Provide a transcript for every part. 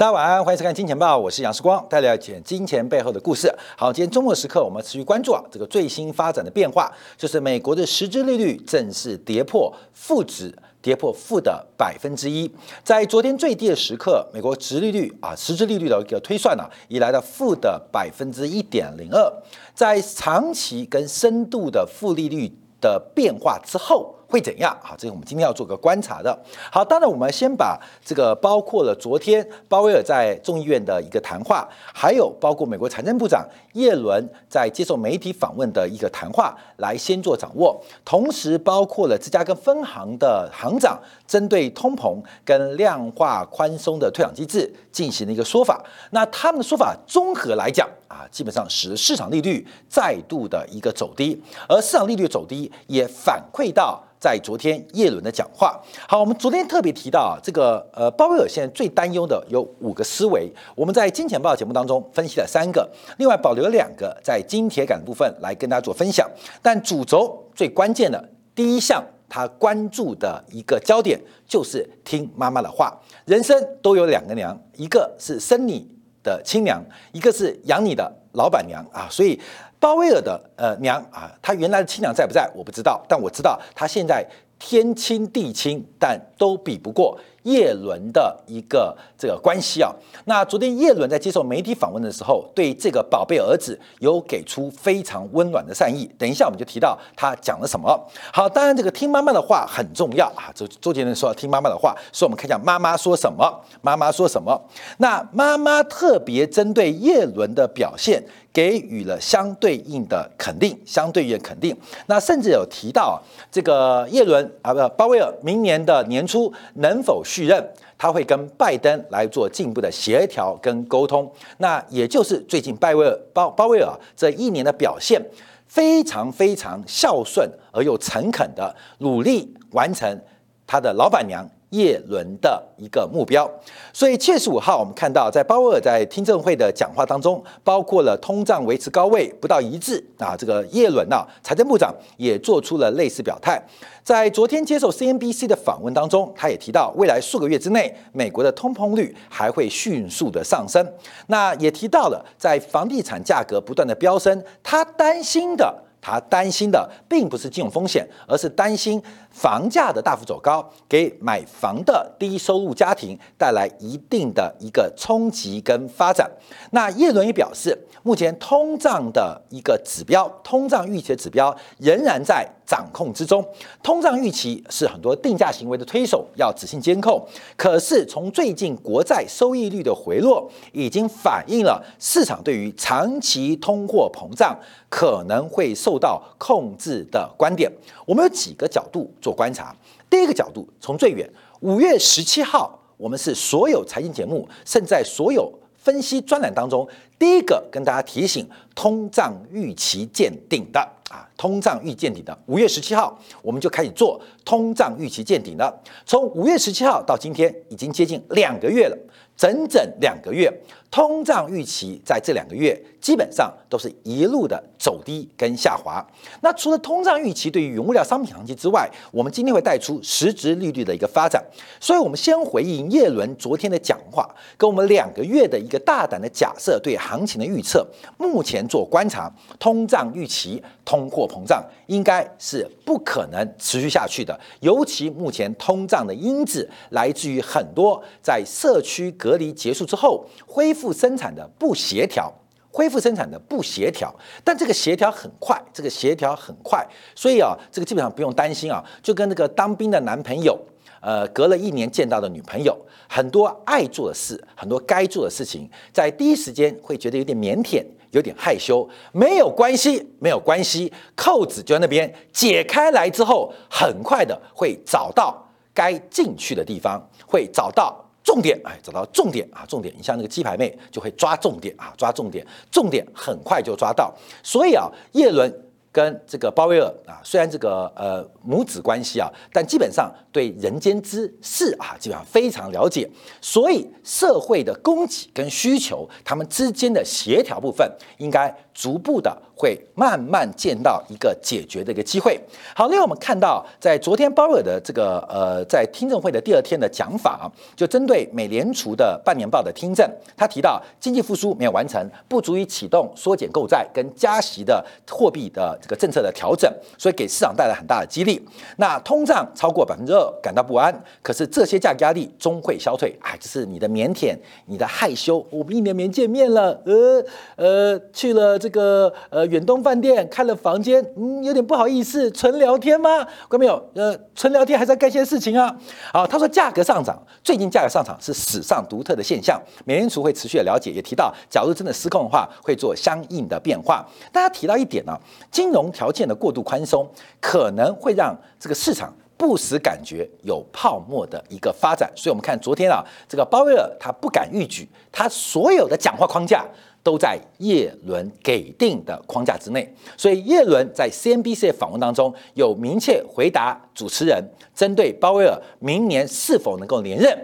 大家晚安，欢迎收看《金钱报》，我是杨世光，带来讲金钱背后的故事。好，今天周末时刻，我们持续关注啊这个最新发展的变化，就是美国的实质利率正式跌破负值，跌破负的百分之一。在昨天最低的时刻，美国直利率啊实质利率的一个推算呢、已来到负的百分之一点零二。在长期跟深度的负利率的变化之后。会怎样？好，这是我们今天要做个观察的。好，当然我们先把这个包括了昨天鲍威尔在众议院的一个谈话，还有包括美国财政部长耶伦在接受媒体访问的一个谈话来先做掌握，同时包括了芝加哥分行的行长针对通膨跟量化宽松的退场机制进行了一个说法。那他们的说法综合来讲啊，基本上使市场利率再度的一个走低，而市场利率走低也反馈到。在昨天叶伦的讲话，好，我们昨天特别提到啊，这个呃鲍威尔现在最担忧的有五个思维，我们在金钱报节目当中分析了三个，另外保留了两个在金铁杆部分来跟大家做分享，但主轴最关键的第一项，他关注的一个焦点就是听妈妈的话，人生都有两个娘，一个是生你的亲娘，一个是养你的老板娘。啊，所以。鲍威尔的呃娘啊，他原来的亲娘在不在？我不知道，但我知道他现在天亲地亲，但都比不过叶伦的一个这个关系啊。那昨天叶伦在接受媒体访问的时候，对这个宝贝儿子有给出非常温暖的善意。等一下我们就提到他讲了什么。好，当然这个听妈妈的话很重要啊。周周杰伦说要听妈妈的话，所以我们看一下妈妈说什么。妈妈说什么？那妈妈特别针对叶伦的表现。给予了相对应的肯定，相对应的肯定。那甚至有提到这个叶伦啊，不，鲍威尔明年的年初能否续任，他会跟拜登来做进一步的协调跟沟通。那也就是最近拜威尔鲍鲍威尔这一年的表现，非常非常孝顺而又诚恳的努力完成他的老板娘。叶伦的一个目标，所以七月十五号，我们看到在鲍威尔在听证会的讲话当中，包括了通胀维持高位不到一致啊，这个叶伦啊，财政部长也做出了类似表态。在昨天接受 CNBC 的访问当中，他也提到，未来数个月之内，美国的通膨率还会迅速的上升。那也提到了，在房地产价格不断的飙升，他担心的。他担心的并不是金融风险，而是担心房价的大幅走高，给买房的低收入家庭带来一定的一个冲击跟发展。那叶伦也表示，目前通胀的一个指标，通胀预期的指标仍然在掌控之中。通胀预期是很多定价行为的推手要仔细监控。可是从最近国债收益率的回落，已经反映了市场对于长期通货膨胀。可能会受到控制的观点，我们有几个角度做观察。第一个角度，从最远，五月十七号，我们是所有财经节目，甚至在所有分析专栏当中，第一个跟大家提醒通胀预期见顶的啊，通胀预见顶的。五月十七号，我们就开始做通胀预期见顶了。从五月十七号到今天，已经接近两个月了，整整两个月。通胀预期在这两个月基本上都是一路的走低跟下滑。那除了通胀预期对于原物料商品行情之外，我们今天会带出实质利率的一个发展。所以，我们先回应叶伦昨天的讲话，跟我们两个月的一个大胆的假设对行情的预测。目前做观察，通胀预期、通货膨胀应该是不可能持续下去的。尤其目前通胀的因子来自于很多在社区隔离结束之后恢复。生产的不协调，恢复生产的不协调，但这个协调很快，这个协调很快，所以啊，这个基本上不用担心啊，就跟那个当兵的男朋友，呃，隔了一年见到的女朋友，很多爱做的事，很多该做的事情，在第一时间会觉得有点腼腆，有点害羞，没有关系，没有关系，扣子就在那边，解开来之后，很快的会找到该进去的地方，会找到。重点，哎，找到重点啊！重点，你像那个鸡排妹就会抓重点啊，抓重点，重点很快就抓到。所以啊，叶伦跟这个鲍威尔啊，虽然这个呃母子关系啊，但基本上对人间之事啊，基本上非常了解。所以社会的供给跟需求，他们之间的协调部分，应该逐步的。会慢慢见到一个解决的一个机会。好，另外我们看到，在昨天鲍尔的这个呃，在听证会的第二天的讲法啊，就针对美联储的半年报的听证，他提到经济复苏没有完成，不足以启动缩减购债跟加息的货币的这个政策的调整，所以给市场带来很大的激励。那通胀超过百分之二，感到不安。可是这些价格压力终会消退。哎，这是你的腼腆，你的害羞。我们一年没见面了，呃呃，去了这个呃。远东饭店开了房间，嗯，有点不好意思，纯聊天吗？看没有？呃，纯聊天还是要干些事情啊。好，他说价格上涨，最近价格上涨是史上独特的现象。美联储会持续的了解，也提到，假如真的失控的话，会做相应的变化。大家提到一点呢，金融条件的过度宽松，可能会让这个市场不时感觉有泡沫的一个发展。所以，我们看昨天啊，这个鲍威尔他不敢预举，他所有的讲话框架。都在叶伦给定的框架之内，所以叶伦在 CNBC 的访问当中有明确回答主持人针对鲍威尔明年是否能够连任，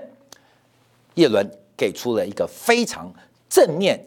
叶伦给出了一个非常正面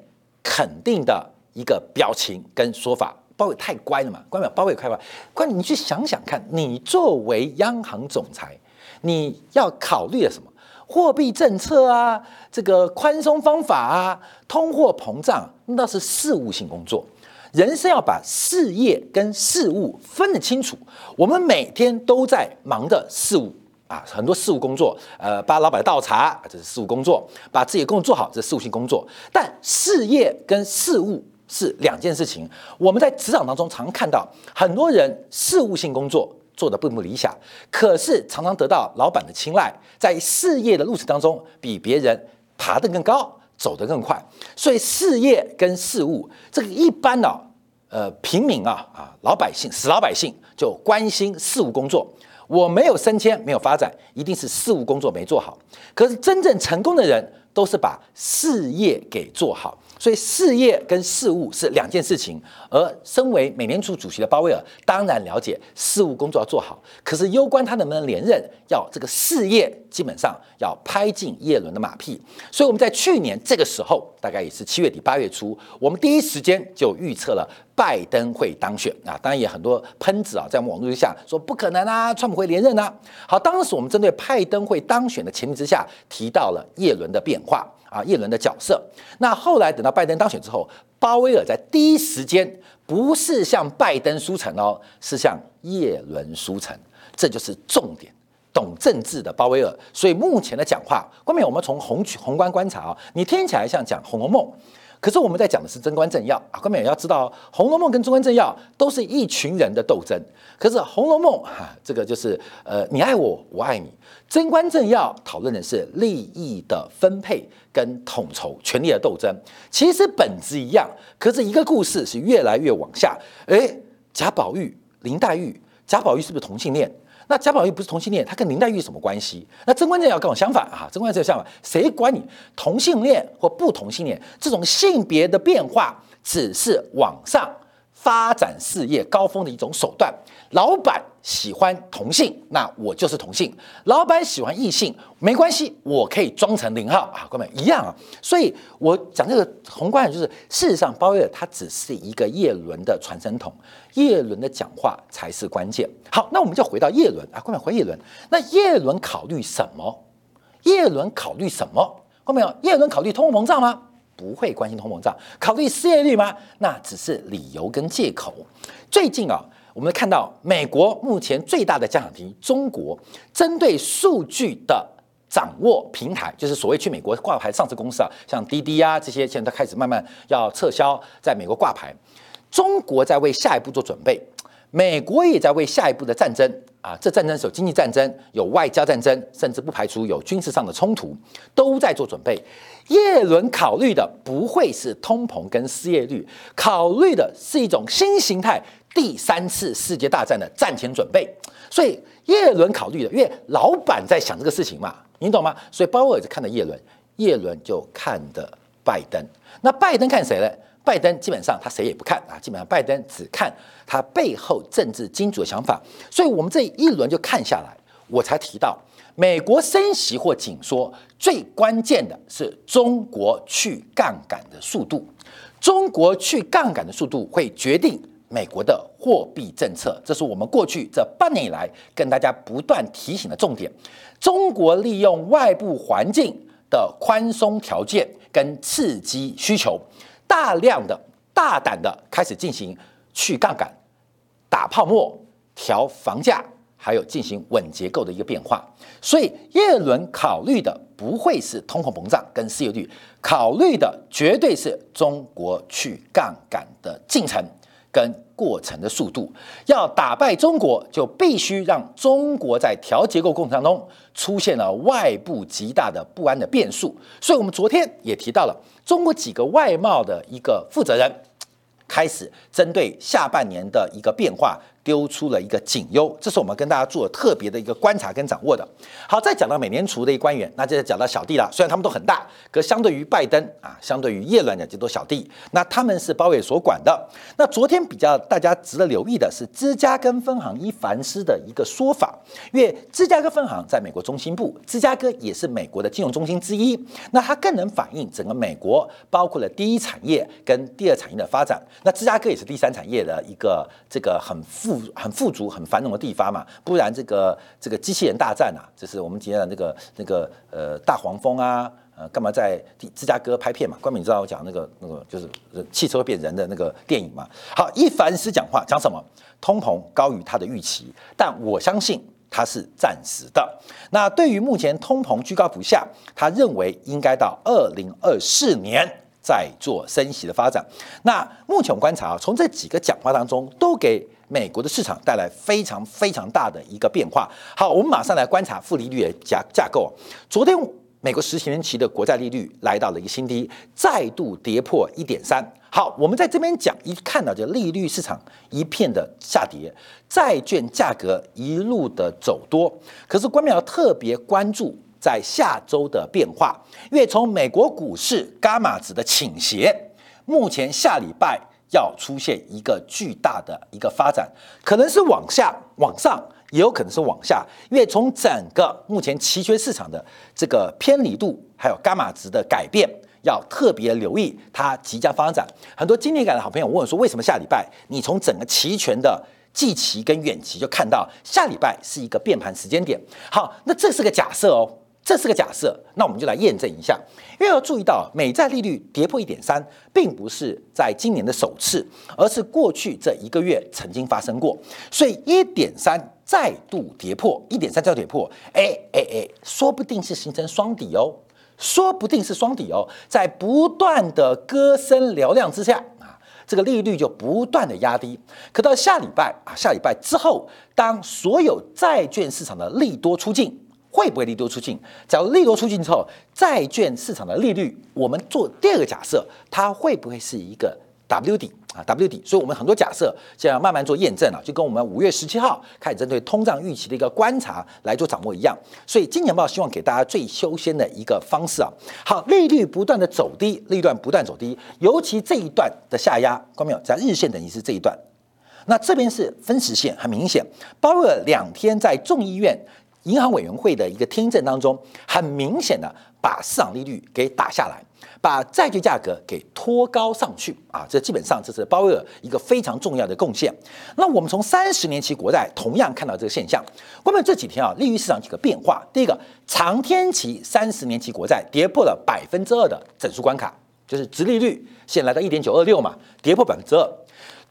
肯定的一个表情跟说法。鲍威尔太乖了嘛，乖没鲍威尔开玩乖，你去想想看，你作为央行总裁，你要考虑的什么？货币政策啊，这个宽松方法啊，通货膨胀，那是事务性工作。人生要把事业跟事务分得清楚。我们每天都在忙的事务啊，很多事务工作，呃，帮老板倒茶，这是事务工作；把自己的工作做好，这是事务性工作。但事业跟事务是两件事情。我们在职场当中常看到很多人事务性工作。做的并不理想，可是常常得到老板的青睐，在事业的路程当中比别人爬得更高，走得更快。所以事业跟事务，这个一般呢，呃，平民啊啊，老百姓死老百姓就关心事务工作。我没有升迁，没有发展，一定是事务工作没做好。可是真正成功的人，都是把事业给做好。所以事业跟事务是两件事情，而身为美联储主席的鲍威尔当然了解事务工作要做好，可是攸关他能不能连任，要这个事业基本上要拍进耶伦的马屁。所以我们在去年这个时候，大概也是七月底八月初，我们第一时间就预测了拜登会当选啊，当然也很多喷子啊在网络之下说不可能啊，川普会连任啊。好，当时我们针对拜登会当选的前提之下，提到了叶伦的变化。啊，叶伦的角色。那后来等到拜登当选之后，鲍威尔在第一时间不是向拜登输诚哦，是向叶伦输诚，这就是重点。懂政治的鲍威尔，所以目前的讲话，关面我们从宏宏观观察啊，你听起来像讲《红楼梦》。可是我们在讲的是贞观政要啊，各位也要知道，《红楼梦》跟贞观政要都是一群人的斗争。可是《红楼梦》哈，这个就是呃，你爱我，我爱你。贞观政要讨论的是利益的分配跟统筹、权力的斗争，其实本质一样。可是一个故事是越来越往下。哎，贾宝玉、林黛玉，贾宝玉是不是同性恋？那贾宝玉不是同性恋，他跟林黛玉什么关系？那贞观政要跟我相反啊，贞观政要相反，谁管你同性恋或不同性恋？这种性别的变化只是网上发展事业高峰的一种手段。老板喜欢同性，那我就是同性；老板喜欢异性，没关系，我可以装成零号啊，各位一样啊。所以我讲这个宏观就是，事实上鲍威尔他只是一个叶伦的传声筒。叶伦的讲话才是关键。好，那我们就回到叶伦啊，各位回叶伦。那叶伦考虑什么？叶伦考虑什么？后面有叶伦考虑通货膨胀吗？不会关心通膨胀。考虑失业率吗？那只是理由跟借口。最近啊，我们看到美国目前最大的加强题，中国针对数据的掌握平台，就是所谓去美国挂牌上市公司啊，像滴滴啊这些，现在都开始慢慢要撤销在美国挂牌。中国在为下一步做准备，美国也在为下一步的战争啊，这战争是有经济战争，有外交战争，甚至不排除有军事上的冲突，都在做准备。耶伦考虑的不会是通膨跟失业率，考虑的是一种新形态第三次世界大战的战前准备。所以耶伦考虑的，因为老板在想这个事情嘛，你懂吗？所以鲍威尔就看的耶伦，耶伦就看的拜登。那拜登看谁呢？拜登基本上他谁也不看啊，基本上拜登只看他背后政治金主的想法，所以我们这一轮就看下来，我才提到美国升息或紧缩最关键的是中国去杠杆的速度，中国去杠杆的速度会决定美国的货币政策，这是我们过去这半年以来跟大家不断提醒的重点。中国利用外部环境的宽松条件跟刺激需求，大量的、大胆的开始进行去杠杆、打泡沫、调房价，还有进行稳结构的一个变化。所以，耶伦考虑的不会是通货膨胀跟失业率，考虑的绝对是中国去杠杆的进程跟过程的速度。要打败中国，就必须让中国在调结构过程当中出现了外部极大的不安的变数。所以，我们昨天也提到了中国几个外贸的一个负责人开始针对下半年的一个变化。丢出了一个警忧，这是我们跟大家做特别的一个观察跟掌握的。好，再讲到美联储的一官员，那就讲到小弟了。虽然他们都很大，可相对于拜登啊，相对于耶伦讲就都小弟。那他们是包伟所管的。那昨天比较大家值得留意的是芝加哥分行伊凡斯的一个说法，因为芝加哥分行在美国中心部，芝加哥也是美国的金融中心之一。那它更能反映整个美国，包括了第一产业跟第二产业的发展。那芝加哥也是第三产业的一个这个很富。很富足、很繁荣的地方嘛，不然这个这个机器人大战啊，就是我们今天的那个那个呃大黄蜂啊，呃干嘛在芝加哥拍片嘛？关明知道我讲那个那个就是汽车变人的那个电影嘛？好，一凡斯讲话讲什么？通膨高于他的预期，但我相信他是暂时的。那对于目前通膨居高不下，他认为应该到二零二四年。再做升息的发展，那目前观察啊，从这几个讲话当中，都给美国的市场带来非常非常大的一个变化。好，我们马上来观察负利率的架架构。昨天美国十年期的国债利率来到了一个新低，再度跌破一点三。好，我们在这边讲，一看到这利率市场一片的下跌，债券价格一路的走多，可是官媒要特别关注。在下周的变化，因为从美国股市伽马值的倾斜，目前下礼拜要出现一个巨大的一个发展，可能是往下、往上，也有可能是往下。因为从整个目前期权市场的这个偏离度，还有伽马值的改变，要特别留意它即将发展。很多经典感的好朋友问我说：“为什么下礼拜你从整个期权的季期跟远期就看到下礼拜是一个变盘时间点？”好，那这是个假设哦。这是个假设，那我们就来验证一下。因为要注意到，美债利率跌破一点三，并不是在今年的首次，而是过去这一个月曾经发生过。所以一点三再度跌破，一点三再跌破，哎哎哎，说不定是形成双底哦，说不定是双底哦，在不断的歌声嘹亮之下啊，这个利率就不断的压低。可到下礼拜啊，下礼拜之后，当所有债券市场的利多出尽。会不会利多出尽？假如利多出尽之后，债券市场的利率，我们做第二个假设，它会不会是一个 W 底啊？W 底，所以我们很多假设现在慢慢做验证了，就跟我们五月十七号开始针对通胀预期的一个观察来做掌握一样。所以金钱豹希望给大家最优先的一个方式啊。好，利率不断的走低，利率不断走低，尤其这一段的下压，看到没有？在日线等于是这一段，那这边是分时线，很明显，包括两天在众议院。银行委员会的一个听证当中，很明显的把市场利率给打下来，把债券价格给拖高上去啊！这基本上这是鲍威尔一个非常重要的贡献。那我们从三十年期国债同样看到这个现象。关于这几天啊，利率市场几个变化。第一个，长天期三十年期国债跌破了百分之二的整数关卡，就是直利率现在来到一点九二六嘛，跌破百分之二。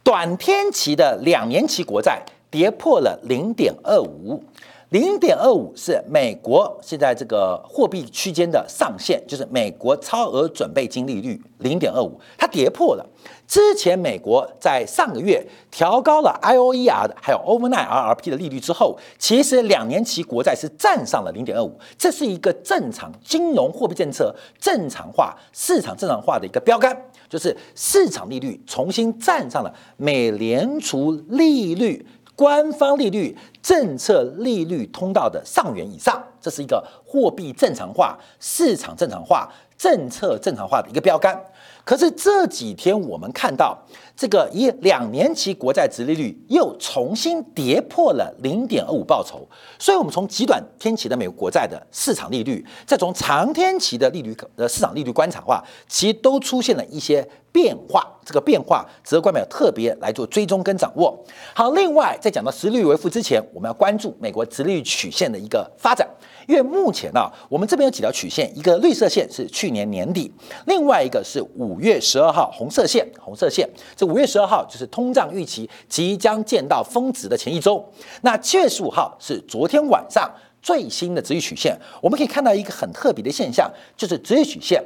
短天期的两年期国债跌破了零点二五。零点二五是美国现在这个货币区间的上限，就是美国超额准备金利率零点二五，它跌破了。之前美国在上个月调高了 I O E R 的还有 Overnight R R P 的利率之后，其实两年期国债是站上了零点二五，这是一个正常金融货币政策正常化、市场正常化的一个标杆，就是市场利率重新站上了美联储利率。官方利率、政策利率通道的上缘以上，这是一个货币正常化、市场正常化、政策正常化的一个标杆。可是这几天我们看到，这个以两年期国债殖利率又重新跌破了零点二五报酬，所以我们从极短天期的美国国债的市场利率，再从长天期的利率呃市场利率观察的话，其实都出现了一些变化。这个变化值得官媒特别来做追踪跟掌握。好，另外在讲到实利率为负之前，我们要关注美国殖利率曲线的一个发展。因为目前呢，我们这边有几条曲线，一个绿色线是去年年底，另外一个是五月十二号红色线，红色线，这五月十二号就是通胀预期即将见到峰值的前一周，那七月十五号是昨天晚上最新的直率曲线，我们可以看到一个很特别的现象，就是直率曲线，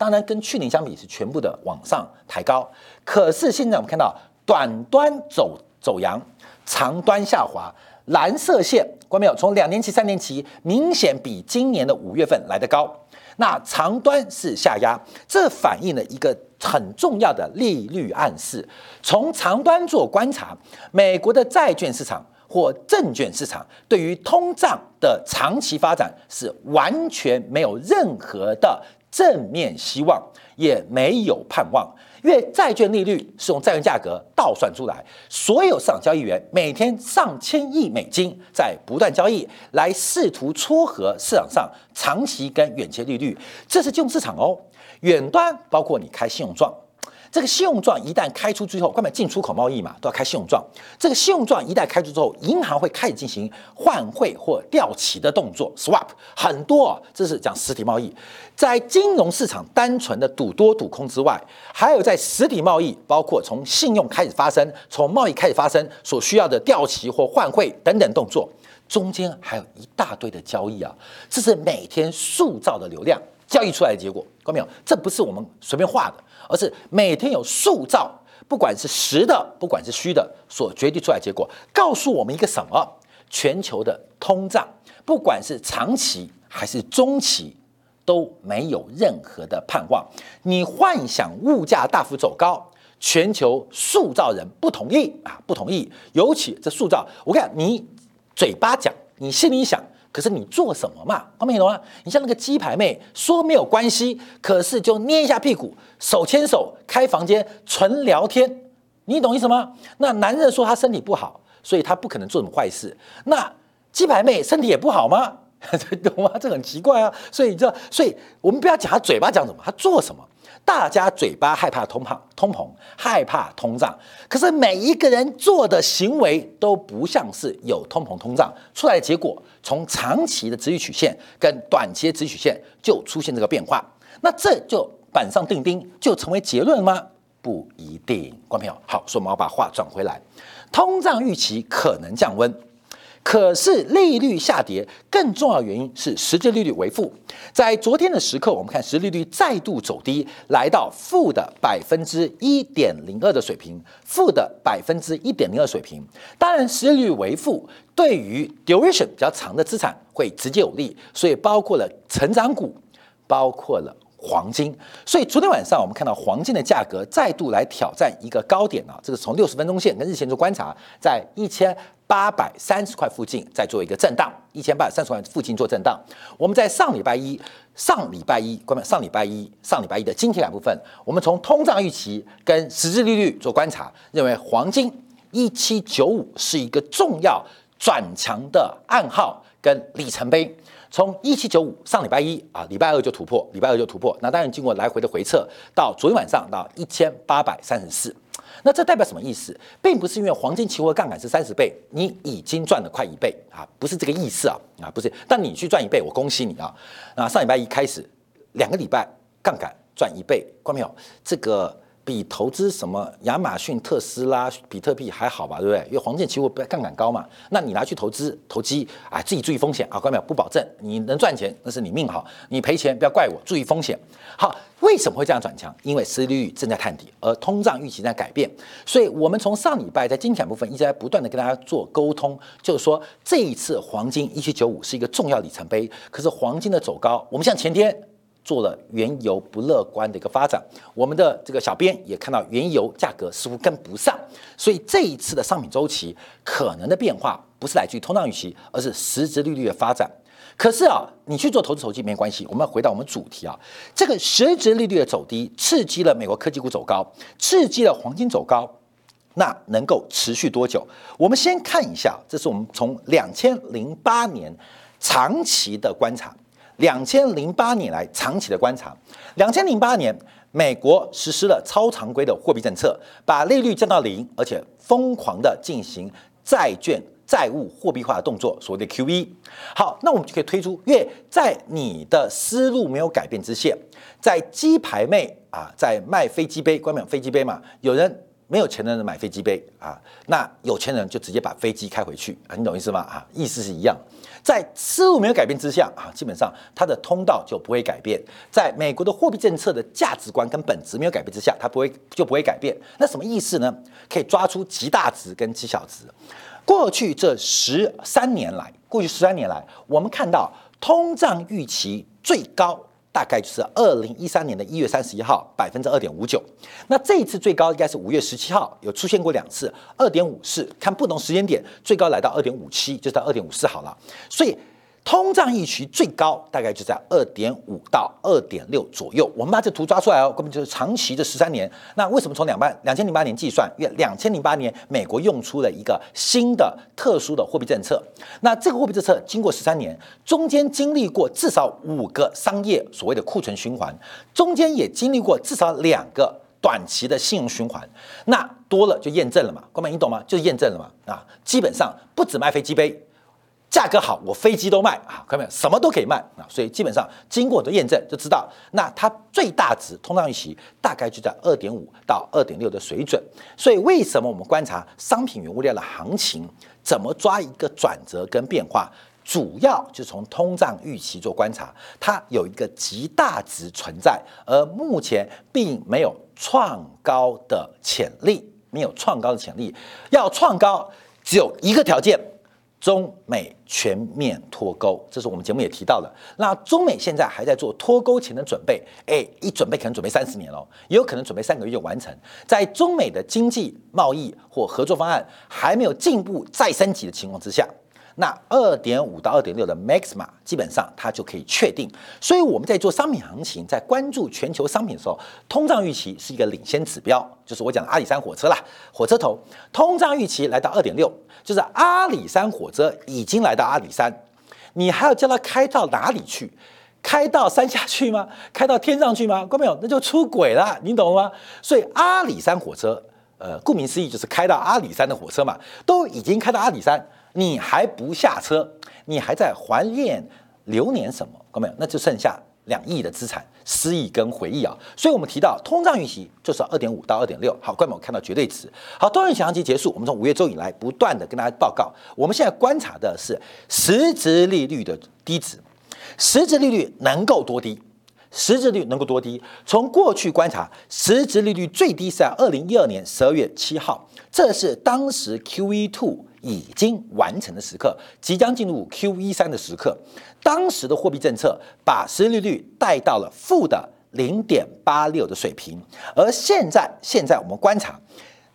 当然跟去年相比是全部的往上抬高，可是现在我们看到短端走走阳，长端下滑。蓝色线，关没有？从两年期、三年期明显比今年的五月份来得高。那长端是下压，这反映了一个很重要的利率暗示。从长端做观察，美国的债券市场或证券市场对于通胀的长期发展是完全没有任何的正面希望，也没有盼望。因为债券利率是用债券价格倒算出来，所有市场交易员每天上千亿美金在不断交易，来试图撮合市场上长期跟远期利率，这是金融市场哦。远端包括你开信用状。这个信用状一旦开出之后，关门进出口贸易嘛，都要开信用状。这个信用状一旦开出之后，银行会开始进行换汇或调期的动作，swap 很多啊。这是讲实体贸易，在金融市场单纯的赌多赌空之外，还有在实体贸易，包括从信用开始发生，从贸易开始发生所需要的调期或换汇等等动作，中间还有一大堆的交易啊。这是每天塑造的流量交易出来的结果，没有？这不是我们随便画的。而是每天有塑造，不管是实的，不管是虚的，所决定出来结果，告诉我们一个什么？全球的通胀，不管是长期还是中期，都没有任何的盼望。你幻想物价大幅走高，全球塑造人不同意啊，不同意。尤其这塑造，我看你嘴巴讲，你心里想。可是你做什么嘛？听懂吗？你像那个鸡排妹说没有关系，可是就捏一下屁股，手牵手开房间纯聊天，你懂意思吗？那男人说他身体不好，所以他不可能做什么坏事。那鸡排妹身体也不好吗？懂吗？这很奇怪啊。所以你知道，所以我们不要讲他嘴巴讲什么，他做什么。大家嘴巴害怕通膨，通膨害怕通胀，可是每一个人做的行为都不像是有通膨通胀出来的结果。从长期的直率曲线跟短期的直曲线就出现这个变化，那这就板上钉钉，就成为结论吗？不一定。观众朋友，好，所以我们要把话转回来，通胀预期可能降温。可是利率下跌更重要原因是实际利率为负，在昨天的时刻，我们看实际利率再度走低，来到负的百分之一点零二的水平，负的百分之一点零二水平。当然，实际利率为负对于 duration 比较长的资产会直接有利，所以包括了成长股，包括了黄金。所以昨天晚上我们看到黄金的价格再度来挑战一个高点啊，这个从六十分钟线跟日线做观察，在一千。八百三十块附近再做一个震荡，一千八百三十块附近做震荡。我们在上礼拜一、上礼拜一，关门上礼拜一、上礼拜一的今天两部分，我们从通胀预期跟实质利率做观察，认为黄金一七九五是一个重要转强的暗号跟里程碑。从一七九五上礼拜一啊，礼拜二就突破，礼拜二就突破。那当然经过来回的回撤，到昨天晚上到一千八百三十四。那这代表什么意思？并不是因为黄金期货杠杆是三十倍，你已经赚了快一倍啊，不是这个意思啊啊，不是。但你去赚一倍，我恭喜你啊！那，上礼拜一开始，两个礼拜杠杆赚一倍，关没有？这个。比投资什么亚马逊、特斯拉、比特币还好吧，对不对？因为黄金期货杠杆高嘛。那你拿去投资投机啊，自己注意风险啊，关没有？不保证你能赚钱，那是你命好。你赔钱不要怪我，注意风险。好，为什么会这样转强？因为失利率正在探底，而通胀预期在改变。所以我们从上礼拜在金钱部分一直在不断的跟大家做沟通，就是说这一次黄金一七九五是一个重要里程碑。可是黄金的走高，我们像前天。做了原油不乐观的一个发展，我们的这个小编也看到原油价格似乎跟不上，所以这一次的商品周期可能的变化不是来自于通胀预期，而是实质利率的发展。可是啊，你去做投资投机没关系。我们回到我们主题啊，这个实质利率的走低，刺激了美国科技股走高，刺激了黄金走高。那能够持续多久？我们先看一下，这是我们从两千零八年长期的观察，两千零八年来长期的观察。两千零八年，美国实施了超常规的货币政策，把利率降到零，而且疯狂的进行债券债务货币化的动作，所谓的 QE。好，那我们就可以推出，因为在你的思路没有改变之下，在鸡排妹啊，在卖飞机杯，关门飞机杯嘛，有人。没有钱的人买飞机杯啊，那有钱人就直接把飞机开回去，你懂意思吗？啊，意思是一样，在思路没有改变之下啊，基本上它的通道就不会改变。在美国的货币政策的价值观跟本质没有改变之下，它不会就不会改变。那什么意思呢？可以抓出极大值跟极小值。过去这十三年来，过去十三年来，我们看到通胀预期最高。大概就是二零一三年的一月三十一号，百分之二点五九。那这一次最高应该是五月十七号，有出现过两次二点五四，看不同时间点，最高来到二点五七，就到二点五四好了。所以。通胀预期最高大概就在二点五到二点六左右。我们把这图抓出来哦，根本就是长期的十三年。那为什么从两万两千零八年计算？因为两千零八年美国用出了一个新的特殊的货币政策。那这个货币政策经过十三年，中间经历过至少五个商业所谓的库存循环，中间也经历过至少两个短期的信用循环。那多了就验证了嘛？哥们，你懂吗？就是验证了嘛？啊，基本上不止卖飞机杯。价格好，我飞机都卖啊，看到没有？什么都可以卖啊，所以基本上经过我的验证就知道，那它最大值通胀预期大概就在二点五到二点六的水准。所以为什么我们观察商品原物料的行情，怎么抓一个转折跟变化，主要就从通胀预期做观察，它有一个极大值存在，而目前并没有创高的潜力，没有创高的潜力，要创高只有一个条件。中美全面脱钩，这是我们节目也提到的。那中美现在还在做脱钩前的准备，哎，一准备可能准备三十年了，也有可能准备三个月就完成。在中美的经济贸易或合作方案还没有进一步再升级的情况之下。那二点五到二点六的 max 嘛基本上它就可以确定，所以我们在做商品行情，在关注全球商品的时候，通胀预期是一个领先指标，就是我讲的阿里山火车啦，火车头通胀预期来到二点六，就是阿里山火车已经来到阿里山，你还要叫它开到哪里去？开到山下去吗？开到天上去吗？看没有？那就出轨了，你懂了吗？所以阿里山火车，呃，顾名思义就是开到阿里山的火车嘛，都已经开到阿里山。你还不下车，你还在怀念流年什么？看到没有？那就剩下两亿的资产，失忆跟回忆啊。所以我们提到通胀预期就是二点五到二点六。好，各位，我看到绝对值。好，多元行情结束，我们从五月周以来不断的跟大家报告，我们现在观察的是实质利率的低值，实质利率能够多低？实质率能够多低？从过去观察，实质利率最低是在二零一二年十二月七号，这是当时 Q E two。已经完成的时刻，即将进入 Q E 三的时刻。当时的货币政策把实际利率带到了负的零点八六的水平，而现在，现在我们观察，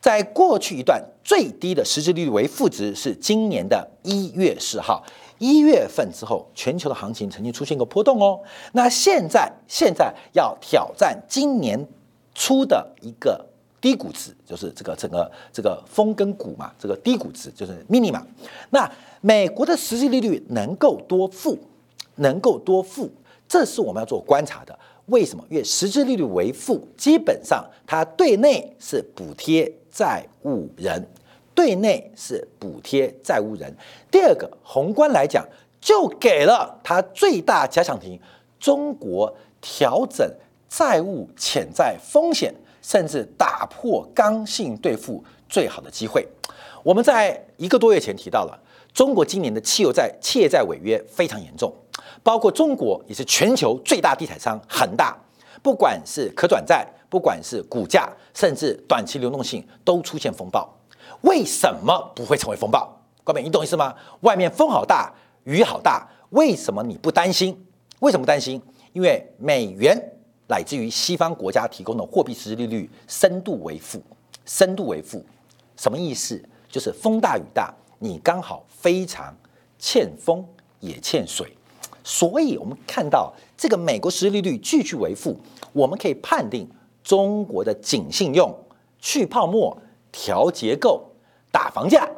在过去一段最低的实质利率为负值是今年的一月四号，一月份之后，全球的行情曾经出现过波动哦。那现在，现在要挑战今年初的一个。低估值就是这个整个这个风跟谷嘛，这个低估值就是 mini 嘛。那美国的实际利率能够多负，能够多负，这是我们要做观察的。为什么？因为实际利率为负，基本上它对内是补贴债务人，对内是补贴债务人。第二个，宏观来讲，就给了它最大假想敌——中国调整债务潜在风险。甚至打破刚性兑付最好的机会。我们在一个多月前提到了，中国今年的汽油债、企业债违约非常严重，包括中国也是全球最大地产商恒大，不管是可转债，不管是股价，甚至短期流动性都出现风暴。为什么不会成为风暴？各位，你懂意思吗？外面风好大，雨好大，为什么你不担心？为什么担心？因为美元。乃至于西方国家提供的货币实际利率深度为负，深度为负，什么意思？就是风大雨大，你刚好非常欠风也欠水，所以我们看到这个美国实际利率继续为负，我们可以判定中国的紧信用、去泡沫、调结构、打房价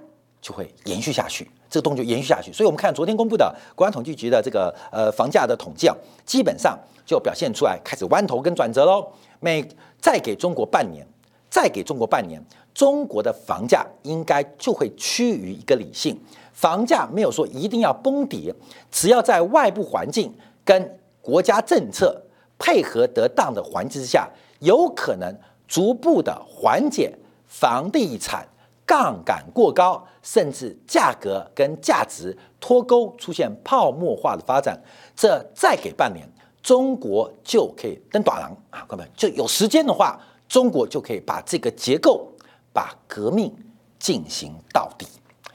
就会延续下去，这个动作延续下去。所以我们看昨天公布的国安统计局的这个呃房价的统计啊，基本上就表现出来开始弯头跟转折喽。每再给中国半年，再给中国半年。中国的房价应该就会趋于一个理性，房价没有说一定要崩跌，只要在外部环境跟国家政策配合得当的环境之下，有可能逐步的缓解房地产杠杆过高，甚至价格跟价值脱钩，出现泡沫化的发展。这再给半年，中国就可以登短廊啊，各位就有时间的话，中国就可以把这个结构。把革命进行到底，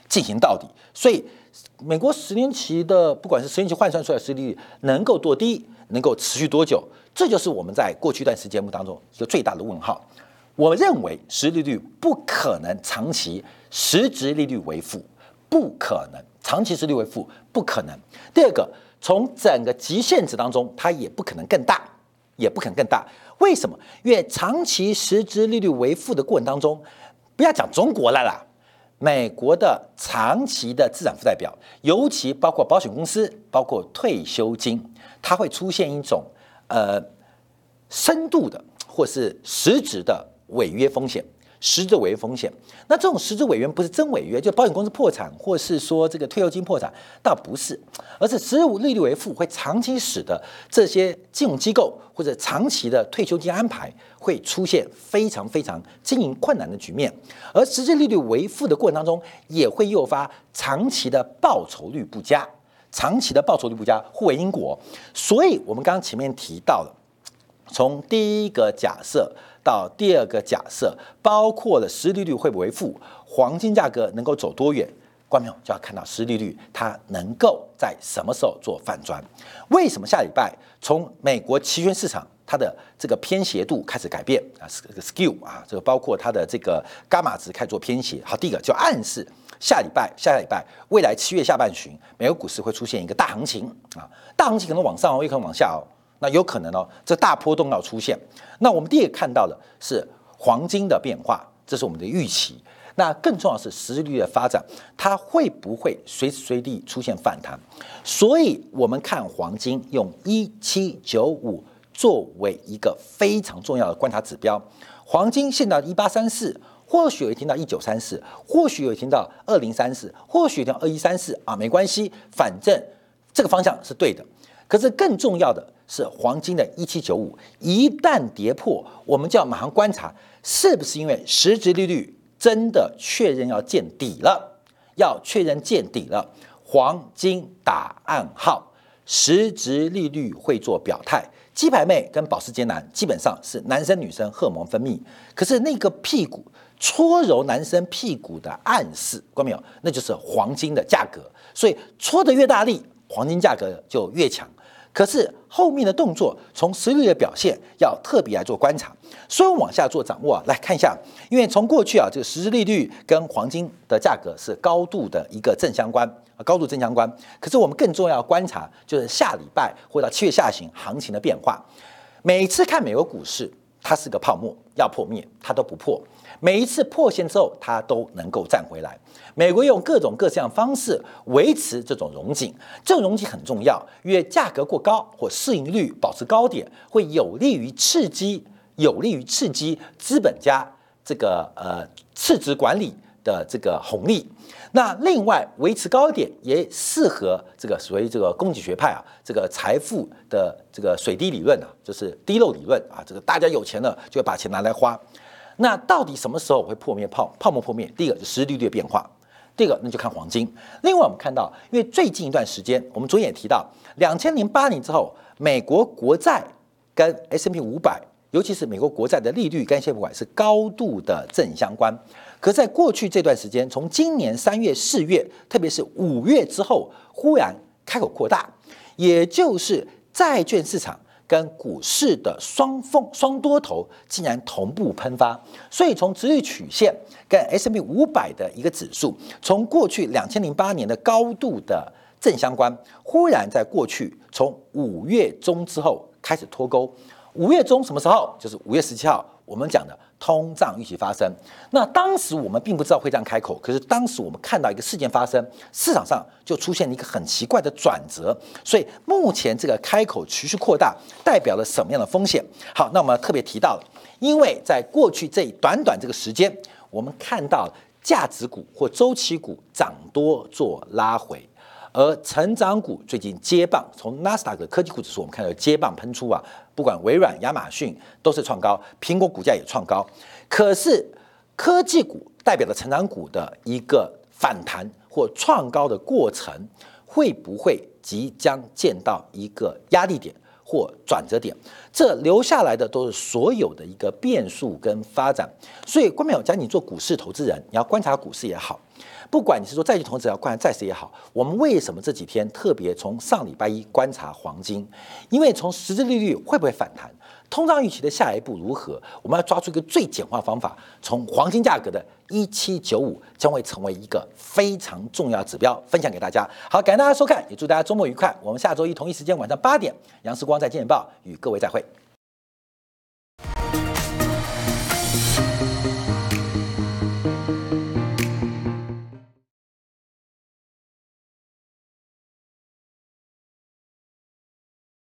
进行到底。所以，美国十年期的不管是十年期换算出来的利率能够多低，能够持续多久，这就是我们在过去一段时间目当中一个最大的问号。我认为实利率不可能长期实质利率为负，不可能长期实利率为负，不可能。第二个，从整个极限值当中，它也不可能更大，也不可能更大。为什么？因为长期实质利率为负的过程当中。不要讲中国了啦，美国的长期的资产负债表，尤其包括保险公司、包括退休金，它会出现一种呃深度的或是实质的违约风险。实质违约风险，那这种实质违约不是真违约，就保险公司破产，或是说这个退休金破产，倒不是，而是实物利率为负，会长期使得这些金融机构或者长期的退休金安排会出现非常非常经营困难的局面，而实质利率为负的过程当中，也会诱发长期的报酬率不佳，长期的报酬率不佳互为因果，所以我们刚刚前面提到了，从第一个假设。到第二个假设，包括了实利率会不会负，黄金价格能够走多远，观众就要看到实利率它能够在什么时候做反转。为什么下礼拜从美国期权市场它的这个偏斜度开始改变啊？这个 skew 啊，这个包括它的这个伽马值开始做偏斜。好，第一个就暗示下礼拜、下下礼拜未来七月下半旬，美国股市会出现一个大行情啊，大行情可能往上哦，也可能往下哦。那有可能哦，这大波动要出现。那我们第一个看到的是黄金的变化，这是我们的预期。那更重要是实际率的发展，它会不会随时随地出现反弹？所以我们看黄金用一七九五作为一个非常重要的观察指标。黄金现在一八三四，或许会听到一九三四，或许会听到二零三四，或许听到二一三四啊，没关系，反正这个方向是对的。可是更重要的是，黄金的一七九五一旦跌破，我们就要马上观察，是不是因为实质利率真的确认要见底了？要确认见底了，黄金打暗号，实质利率会做表态。鸡排妹跟保时捷男基本上是男生女生荷尔蒙分泌，可是那个屁股搓揉男生屁股的暗示，关没有？那就是黄金的价格，所以搓得越大力，黄金价格就越强。可是后面的动作，从实力的表现要特别来做观察，所以往下做掌握啊，来看一下，因为从过去啊，这个实质利率跟黄金的价格是高度的一个正相关，高度正相关。可是我们更重要观察就是下礼拜或到七月下旬行情的变化。每次看美国股市，它是个泡沫，要破灭它都不破。每一次破线之后，它都能够站回来。美国用各种各样方式维持这种融景，这种融景很重要，因为价格过高或市盈率保持高点，会有利于刺激，有利于刺激资本家这个呃市值管理的这个红利。那另外维持高点也适合这个所谓这个供给学派啊，这个财富的这个水滴理论啊，就是滴漏理论啊，这个大家有钱了就会把钱拿来花。那到底什么时候会破灭泡泡沫破灭？第一个是实利率的变化，第二个那就看黄金。另外我们看到，因为最近一段时间，我们昨天也提到，两千零八年之后，美国国债跟 S M P 五百，尤其是美国国债的利率跟 S M P 五百是高度的正相关。可在过去这段时间，从今年三月、四月，特别是五月之后，忽然开口扩大，也就是债券市场。跟股市的双凤双多头竟然同步喷发，所以从直率曲线跟 S M 五百的一个指数，从过去两千零八年的高度的正相关，忽然在过去从五月中之后开始脱钩。五月中什么时候？就是五月十七号，我们讲的通胀预期发生。那当时我们并不知道会这样开口，可是当时我们看到一个事件发生，市场上就出现了一个很奇怪的转折。所以目前这个开口持续扩大，代表了什么样的风险？好，那我们特别提到了，因为在过去这短短这个时间，我们看到价值股或周期股涨多做拉回。而成长股最近接棒，从纳斯达克科技股指数，我们看到接棒喷出啊，不管微软、亚马逊都是创高，苹果股价也创高。可是科技股代表的成长股的一个反弹或创高的过程，会不会即将见到一个压力点或转折点？这留下来的都是所有的一个变数跟发展。所以，关淼讲，你做股市投资人，你要观察股市也好。不管你是说债券投资要观察债市也好，我们为什么这几天特别从上礼拜一观察黄金？因为从实质利率会不会反弹，通胀预期的下一步如何，我们要抓住一个最简化方法，从黄金价格的一七九五将会成为一个非常重要指标，分享给大家。好，感谢大家收看，也祝大家周末愉快。我们下周一同一时间晚上八点，杨时光在《金钱报》与各位再会。